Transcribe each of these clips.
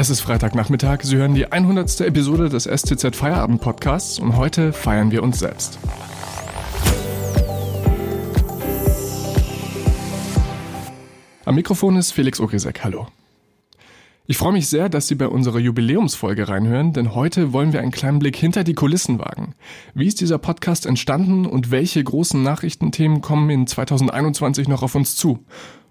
Es ist Freitagnachmittag, Sie hören die 100. Episode des STZ Feierabend Podcasts und heute feiern wir uns selbst. Am Mikrofon ist Felix Ogrisek. Hallo. Ich freue mich sehr, dass Sie bei unserer Jubiläumsfolge reinhören, denn heute wollen wir einen kleinen Blick hinter die Kulissen wagen. Wie ist dieser Podcast entstanden und welche großen Nachrichtenthemen kommen in 2021 noch auf uns zu?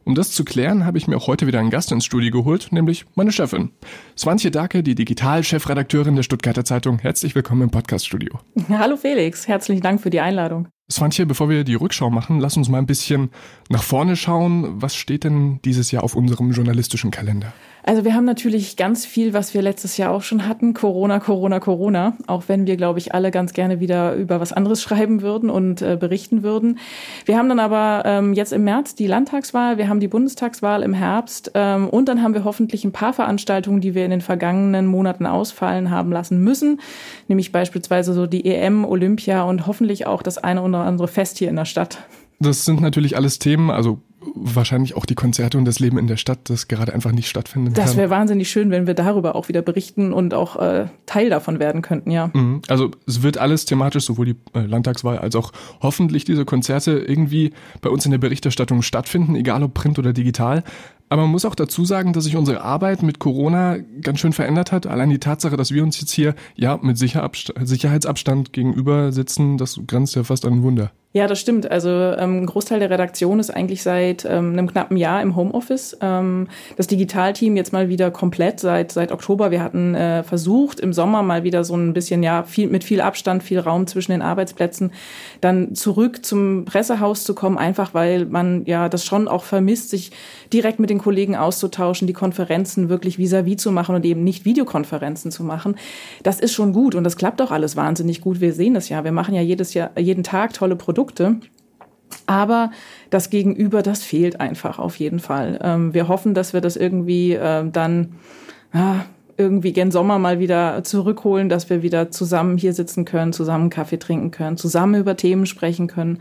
Um das zu klären, habe ich mir auch heute wieder einen Gast ins Studio geholt, nämlich meine Chefin. Swantje Dake, die Digital-Chefredakteurin der Stuttgarter Zeitung. Herzlich willkommen im Podcast-Studio. Hallo Felix, herzlichen Dank für die Einladung. Swantje, bevor wir die Rückschau machen, lass uns mal ein bisschen nach vorne schauen. Was steht denn dieses Jahr auf unserem journalistischen Kalender? Also wir haben natürlich ganz viel, was wir letztes Jahr auch schon hatten. Corona, Corona, Corona. Auch wenn wir, glaube ich, alle ganz gerne wieder über was anderes schreiben würden und äh, berichten würden. Wir haben dann aber ähm, jetzt im März die Landtagswahl, wir haben die Bundestagswahl im Herbst ähm, und dann haben wir hoffentlich ein paar Veranstaltungen, die wir in den vergangenen Monaten ausfallen haben lassen müssen. Nämlich beispielsweise so die EM, Olympia und hoffentlich auch das eine oder andere Fest hier in der Stadt. Das sind natürlich alles Themen, also wahrscheinlich auch die Konzerte und das Leben in der Stadt, das gerade einfach nicht stattfinden das kann. Das wäre wahnsinnig schön, wenn wir darüber auch wieder berichten und auch äh, Teil davon werden könnten, ja. Mhm. Also es wird alles thematisch, sowohl die äh, Landtagswahl als auch hoffentlich diese Konzerte irgendwie bei uns in der Berichterstattung stattfinden, egal ob print oder digital. Aber man muss auch dazu sagen, dass sich unsere Arbeit mit Corona ganz schön verändert hat. Allein die Tatsache, dass wir uns jetzt hier ja mit Sicherheitsabstand gegenüber sitzen, das grenzt ja fast an ein Wunder. Ja, das stimmt. Also ähm, ein Großteil der Redaktion ist eigentlich seit ähm, einem knappen Jahr im Homeoffice. Ähm, das Digitalteam jetzt mal wieder komplett seit seit Oktober. Wir hatten äh, versucht im Sommer mal wieder so ein bisschen ja viel mit viel Abstand, viel Raum zwischen den Arbeitsplätzen, dann zurück zum Pressehaus zu kommen, einfach weil man ja das schon auch vermisst, sich direkt mit den Kollegen auszutauschen, die Konferenzen wirklich vis-à-vis -vis zu machen und eben nicht Videokonferenzen zu machen. Das ist schon gut und das klappt auch alles wahnsinnig gut. Wir sehen das ja. Wir machen ja jedes Jahr jeden Tag tolle Produkte Produkte. Aber das Gegenüber, das fehlt einfach auf jeden Fall. Ähm, wir hoffen, dass wir das irgendwie äh, dann ja, irgendwie gen Sommer mal wieder zurückholen, dass wir wieder zusammen hier sitzen können, zusammen Kaffee trinken können, zusammen über Themen sprechen können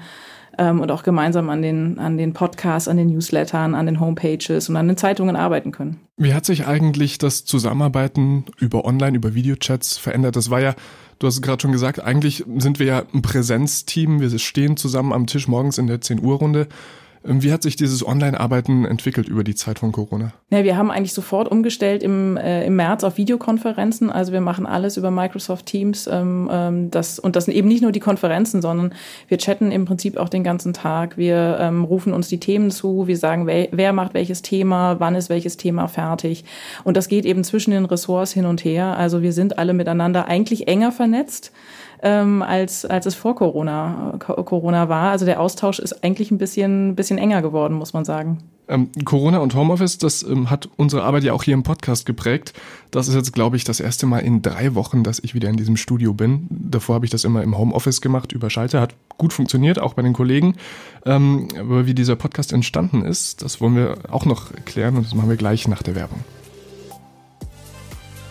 ähm, und auch gemeinsam an den, an den Podcasts, an den Newslettern, an den Homepages und an den Zeitungen arbeiten können. Wie hat sich eigentlich das Zusammenarbeiten über Online, über Videochats verändert? Das war ja Du hast gerade schon gesagt, eigentlich sind wir ja ein Präsenzteam. Wir stehen zusammen am Tisch morgens in der 10 Uhr Runde. Wie hat sich dieses Online-Arbeiten entwickelt über die Zeit von Corona? Ja, wir haben eigentlich sofort umgestellt im, äh, im März auf Videokonferenzen. Also wir machen alles über Microsoft Teams. Ähm, ähm, das, und das sind eben nicht nur die Konferenzen, sondern wir chatten im Prinzip auch den ganzen Tag. Wir ähm, rufen uns die Themen zu. Wir sagen, wer, wer macht welches Thema, wann ist welches Thema fertig. Und das geht eben zwischen den Ressorts hin und her. Also wir sind alle miteinander eigentlich enger vernetzt ähm, als, als es vor Corona, Corona war. Also der Austausch ist eigentlich ein bisschen, bisschen enger geworden, muss man sagen. Ähm, Corona und Homeoffice, das ähm, hat unsere Arbeit ja auch hier im Podcast geprägt. Das ist jetzt, glaube ich, das erste Mal in drei Wochen, dass ich wieder in diesem Studio bin. Davor habe ich das immer im Homeoffice gemacht, über Schalter. Hat gut funktioniert, auch bei den Kollegen. Ähm, aber wie dieser Podcast entstanden ist, das wollen wir auch noch klären und das machen wir gleich nach der Werbung.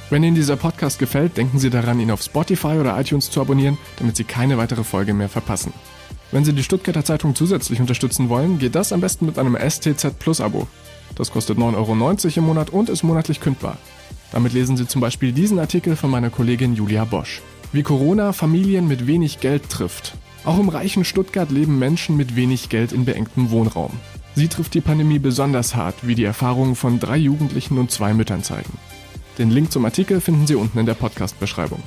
Wenn Ihnen dieser Podcast gefällt, denken Sie daran, ihn auf Spotify oder iTunes zu abonnieren, damit Sie keine weitere Folge mehr verpassen. Wenn Sie die Stuttgarter Zeitung zusätzlich unterstützen wollen, geht das am besten mit einem STZ Plus Abo. Das kostet 9,90 Euro im Monat und ist monatlich kündbar. Damit lesen Sie zum Beispiel diesen Artikel von meiner Kollegin Julia Bosch. Wie Corona Familien mit wenig Geld trifft. Auch im reichen Stuttgart leben Menschen mit wenig Geld in beengtem Wohnraum. Sie trifft die Pandemie besonders hart, wie die Erfahrungen von drei Jugendlichen und zwei Müttern zeigen. Den Link zum Artikel finden Sie unten in der Podcast-Beschreibung.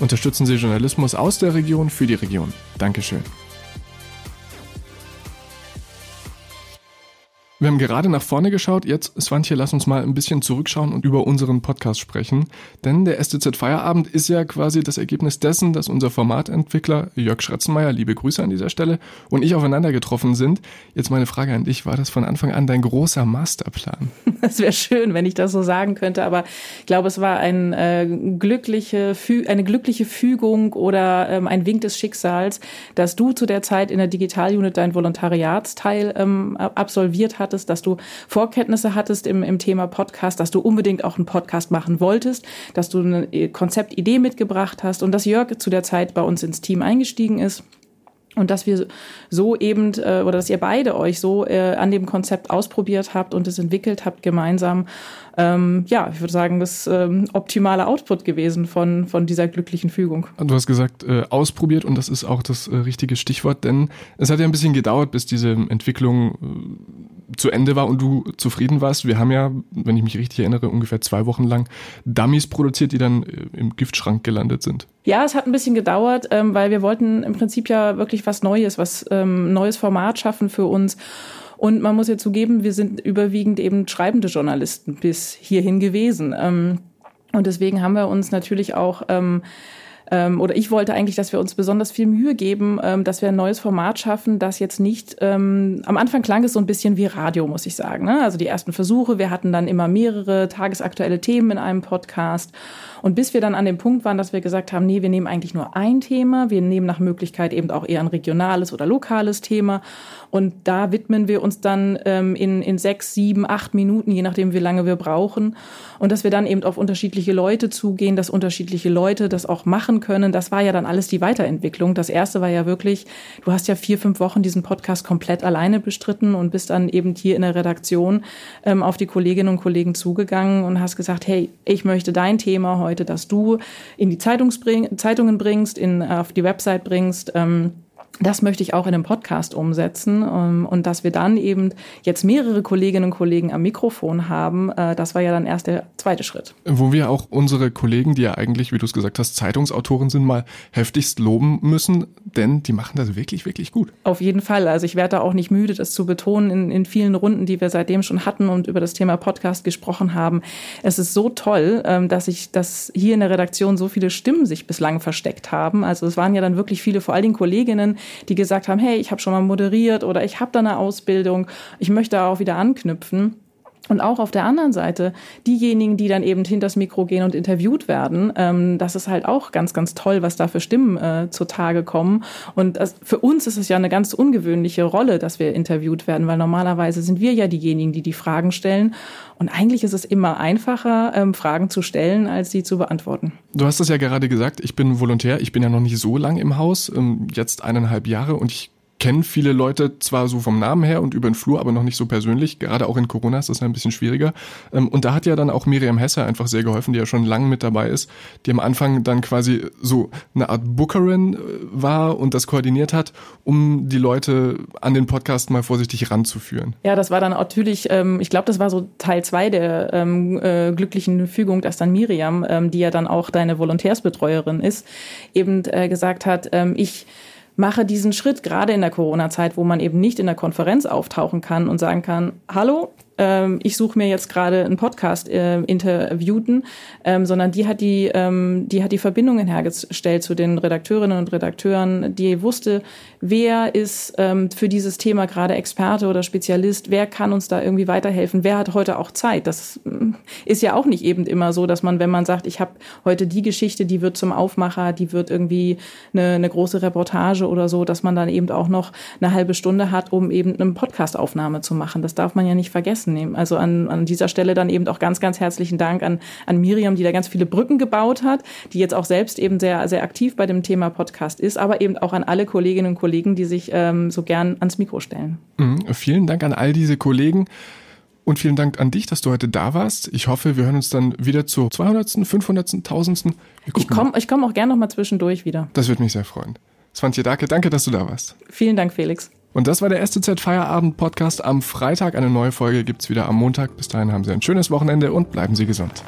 Unterstützen Sie Journalismus aus der Region für die Region. Dankeschön. Wir haben gerade nach vorne geschaut. Jetzt, Swantje, lass uns mal ein bisschen zurückschauen und über unseren Podcast sprechen. Denn der STZ Feierabend ist ja quasi das Ergebnis dessen, dass unser Formatentwickler Jörg Schretzenmeier, liebe Grüße an dieser Stelle, und ich aufeinander getroffen sind. Jetzt meine Frage an dich. War das von Anfang an dein großer Masterplan? Das wäre schön, wenn ich das so sagen könnte. Aber ich glaube, es war ein, äh, glückliche, eine glückliche Fügung oder ähm, ein Wink des Schicksals, dass du zu der Zeit in der Digitalunit dein Volontariatsteil ähm, absolviert hast hattest, dass du Vorkenntnisse hattest im, im Thema Podcast, dass du unbedingt auch einen Podcast machen wolltest, dass du eine Konzeptidee mitgebracht hast und dass Jörg zu der Zeit bei uns ins Team eingestiegen ist und dass wir so eben äh, oder dass ihr beide euch so äh, an dem Konzept ausprobiert habt und es entwickelt habt gemeinsam. Ähm, ja, ich würde sagen, das ähm, optimale Output gewesen von, von dieser glücklichen Fügung. Du hast gesagt, äh, ausprobiert und das ist auch das äh, richtige Stichwort, denn es hat ja ein bisschen gedauert, bis diese Entwicklung äh, zu Ende war und du zufrieden warst. Wir haben ja, wenn ich mich richtig erinnere, ungefähr zwei Wochen lang Dummies produziert, die dann äh, im Giftschrank gelandet sind. Ja, es hat ein bisschen gedauert, ähm, weil wir wollten im Prinzip ja wirklich was Neues, was ähm, neues Format schaffen für uns. Und man muss ja zugeben, wir sind überwiegend eben schreibende Journalisten bis hierhin gewesen. Ähm, und deswegen haben wir uns natürlich auch ähm, ähm, oder ich wollte eigentlich, dass wir uns besonders viel Mühe geben, ähm, dass wir ein neues Format schaffen, das jetzt nicht, ähm, am Anfang klang es so ein bisschen wie Radio, muss ich sagen. Ne? Also die ersten Versuche, wir hatten dann immer mehrere tagesaktuelle Themen in einem Podcast. Und bis wir dann an dem Punkt waren, dass wir gesagt haben, nee, wir nehmen eigentlich nur ein Thema, wir nehmen nach Möglichkeit eben auch eher ein regionales oder lokales Thema. Und da widmen wir uns dann ähm, in, in sechs, sieben, acht Minuten, je nachdem, wie lange wir brauchen. Und dass wir dann eben auf unterschiedliche Leute zugehen, dass unterschiedliche Leute das auch machen können. Das war ja dann alles die Weiterentwicklung. Das erste war ja wirklich, du hast ja vier, fünf Wochen diesen Podcast komplett alleine bestritten und bist dann eben hier in der Redaktion ähm, auf die Kolleginnen und Kollegen zugegangen und hast gesagt, hey, ich möchte dein Thema heute, dass du in die Zeitungs bring, Zeitungen bringst, in, auf die Website bringst. Ähm, das möchte ich auch in einem Podcast umsetzen ähm, und dass wir dann eben jetzt mehrere Kolleginnen und Kollegen am Mikrofon haben, äh, das war ja dann erst der zweite Schritt. Wo wir auch unsere Kollegen, die ja eigentlich, wie du es gesagt hast, Zeitungsautoren sind, mal heftigst loben müssen, denn die machen das wirklich, wirklich gut. Auf jeden Fall. Also ich werde da auch nicht müde, das zu betonen in, in vielen Runden, die wir seitdem schon hatten und über das Thema Podcast gesprochen haben. Es ist so toll, ähm, dass ich, dass hier in der Redaktion so viele Stimmen sich bislang versteckt haben. Also es waren ja dann wirklich viele, vor allen Dingen Kolleginnen, die gesagt haben, hey, ich habe schon mal moderiert oder ich habe da eine Ausbildung, ich möchte auch wieder anknüpfen. Und auch auf der anderen Seite diejenigen, die dann eben hinters Mikro gehen und interviewt werden, ähm, das ist halt auch ganz, ganz toll, was da für Stimmen äh, zutage kommen. Und das, für uns ist es ja eine ganz ungewöhnliche Rolle, dass wir interviewt werden, weil normalerweise sind wir ja diejenigen, die die Fragen stellen. Und eigentlich ist es immer einfacher, ähm, Fragen zu stellen, als sie zu beantworten. Du hast es ja gerade gesagt, ich bin Volontär, ich bin ja noch nicht so lang im Haus, ähm, jetzt eineinhalb Jahre und ich kenne viele Leute zwar so vom Namen her und über den Flur, aber noch nicht so persönlich. Gerade auch in Corona ist das ein bisschen schwieriger. Ähm, und da hat ja dann auch Miriam Hesse einfach sehr geholfen, die ja schon lange mit dabei ist, die am Anfang dann quasi so eine Art Bookerin äh, war und das koordiniert hat, um die Leute an den Podcast mal vorsichtig ranzuführen. Ja, das war dann natürlich, ähm, ich glaube, das war so Teil zwei der ähm, äh, glücklichen Fügung, dass dann Miriam, die ja dann auch deine Volontärsbetreuerin ist, eben äh, gesagt hat, ich mache diesen Schritt gerade in der Corona-Zeit, wo man eben nicht in der Konferenz auftauchen kann und sagen kann, hallo, ähm, ich suche mir jetzt gerade einen Podcast äh, ähm, sondern die hat die, ähm, die hat die Verbindungen hergestellt zu den Redakteurinnen und Redakteuren, die wusste, wer ist ähm, für dieses Thema gerade Experte oder Spezialist, wer kann uns da irgendwie weiterhelfen, wer hat heute auch Zeit. Das mm, ist ja auch nicht eben immer so, dass man, wenn man sagt, ich habe heute die Geschichte, die wird zum Aufmacher, die wird irgendwie eine, eine große Reportage oder so, dass man dann eben auch noch eine halbe Stunde hat, um eben eine Podcastaufnahme zu machen. Das darf man ja nicht vergessen nehmen. Also an, an dieser Stelle dann eben auch ganz, ganz herzlichen Dank an, an Miriam, die da ganz viele Brücken gebaut hat, die jetzt auch selbst eben sehr, sehr aktiv bei dem Thema Podcast ist, aber eben auch an alle Kolleginnen und Kollegen, die sich ähm, so gern ans Mikro stellen. Mhm. Vielen Dank an all diese Kollegen. Und vielen Dank an dich, dass du heute da warst. Ich hoffe, wir hören uns dann wieder zur 200., 500., 1000. Ich komme ich komm auch gerne noch mal zwischendurch wieder. Das würde mich sehr freuen. Svantje Dake, danke, dass du da warst. Vielen Dank, Felix. Und das war der STZ Feierabend Podcast am Freitag. Eine neue Folge gibt's wieder am Montag. Bis dahin haben Sie ein schönes Wochenende und bleiben Sie gesund.